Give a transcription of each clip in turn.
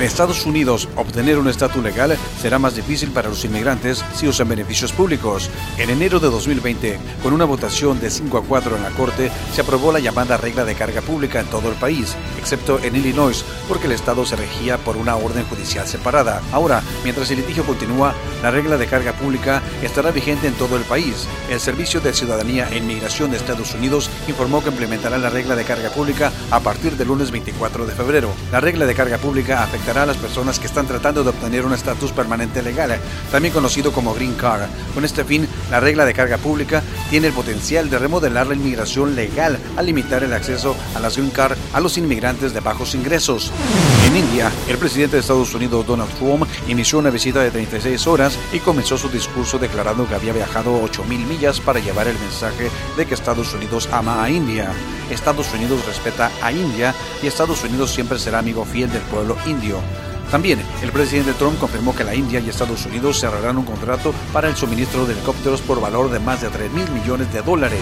En Estados Unidos, obtener un estatus legal será más difícil para los inmigrantes si usan beneficios públicos. En enero de 2020, con una votación de 5 a 4 en la Corte, se aprobó la llamada regla de carga pública en todo el país, excepto en Illinois, porque el estado se regía por una orden judicial separada. Ahora, mientras el litigio continúa, la regla de carga pública estará vigente en todo el país. El Servicio de Ciudadanía e Inmigración de Estados Unidos informó que implementará la regla de carga pública a partir del lunes 24 de febrero. La regla de carga pública afecta a las personas que están tratando de obtener un estatus permanente legal, también conocido como Green Card. Con este fin, la regla de carga pública tiene el potencial de remodelar la inmigración legal al limitar el acceso a las Green Card a los inmigrantes de bajos ingresos. En India, el presidente de Estados Unidos, Donald Trump, inició una visita de 36 horas y comenzó su discurso declarando que había viajado 8.000 millas para llevar el mensaje de que Estados Unidos ama a India. Estados Unidos respeta a India y Estados Unidos siempre será amigo fiel del pueblo indio. También el presidente Trump confirmó que la India y Estados Unidos cerrarán un contrato para el suministro de helicópteros por valor de más de 3 mil millones de dólares.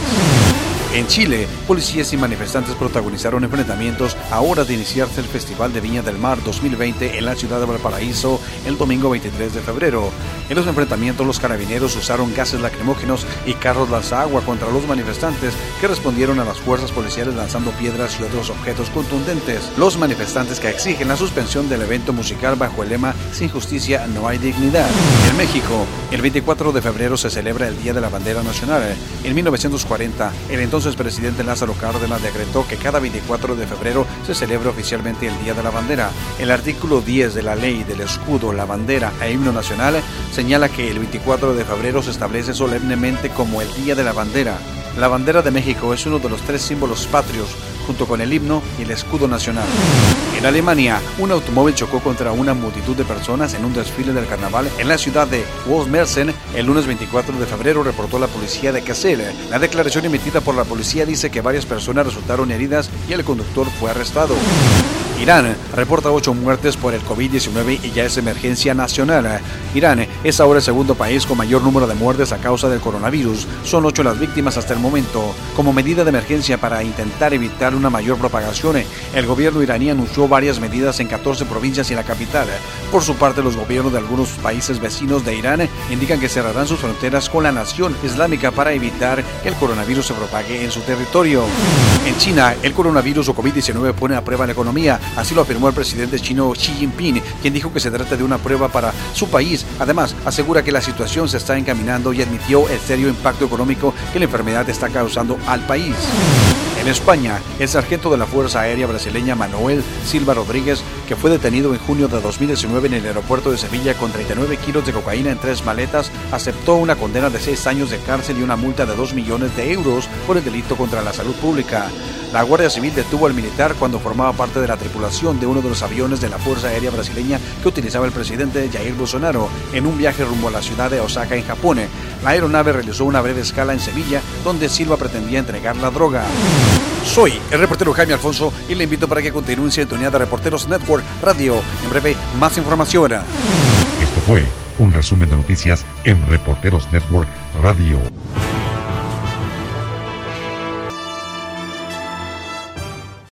En Chile, policías y manifestantes protagonizaron enfrentamientos a horas de iniciarse el Festival de Viña del Mar 2020 en la ciudad de Valparaíso el domingo 23 de febrero. En los enfrentamientos, los carabineros usaron gases lacrimógenos y carros lanzagua contra los manifestantes que respondieron a las fuerzas policiales lanzando piedras y otros objetos contundentes. Los manifestantes que exigen la suspensión del evento musical bajo el lema Sin justicia no hay dignidad. En México, el 24 de febrero se celebra el Día de la Bandera Nacional. En 1940, el entonces entonces presidente Lázaro Cárdenas decretó que cada 24 de febrero se celebra oficialmente el Día de la Bandera. El artículo 10 de la ley del escudo, la bandera e himno nacional señala que el 24 de febrero se establece solemnemente como el Día de la Bandera. La bandera de México es uno de los tres símbolos patrios junto con el himno y el escudo nacional. En Alemania, un automóvil chocó contra una multitud de personas en un desfile del carnaval en la ciudad de Wolfmersen el lunes 24 de febrero, reportó la policía de Kassel. La declaración emitida por la policía dice que varias personas resultaron heridas y el conductor fue arrestado. Irán reporta ocho muertes por el COVID-19 y ya es emergencia nacional. Irán es ahora el segundo país con mayor número de muertes a causa del coronavirus. Son ocho las víctimas hasta el momento. Como medida de emergencia para intentar evitar una mayor propagación, el gobierno iraní anunció varias medidas en 14 provincias y la capital. Por su parte, los gobiernos de algunos países vecinos de Irán indican que cerrarán sus fronteras con la nación islámica para evitar que el coronavirus se propague en su territorio. En China, el coronavirus o COVID-19 pone a prueba la economía Así lo afirmó el presidente chino Xi Jinping, quien dijo que se trata de una prueba para su país. Además, asegura que la situación se está encaminando y admitió el serio impacto económico que la enfermedad está causando al país. En España, el sargento de la Fuerza Aérea brasileña Manuel Silva Rodríguez, que fue detenido en junio de 2019 en el aeropuerto de Sevilla con 39 kilos de cocaína en tres maletas, aceptó una condena de seis años de cárcel y una multa de 2 millones de euros por el delito contra la salud pública. La Guardia Civil detuvo al militar cuando formaba parte de la tripulación de uno de los aviones de la Fuerza Aérea Brasileña que utilizaba el presidente Jair Bolsonaro en un viaje rumbo a la ciudad de Osaka, en Japón. La aeronave realizó una breve escala en Sevilla, donde Silva pretendía entregar la droga. Soy el reportero Jaime Alfonso y le invito para que continúe en sintonía de Reporteros Network Radio. En breve, más información. Esto fue un resumen de noticias en Reporteros Network Radio.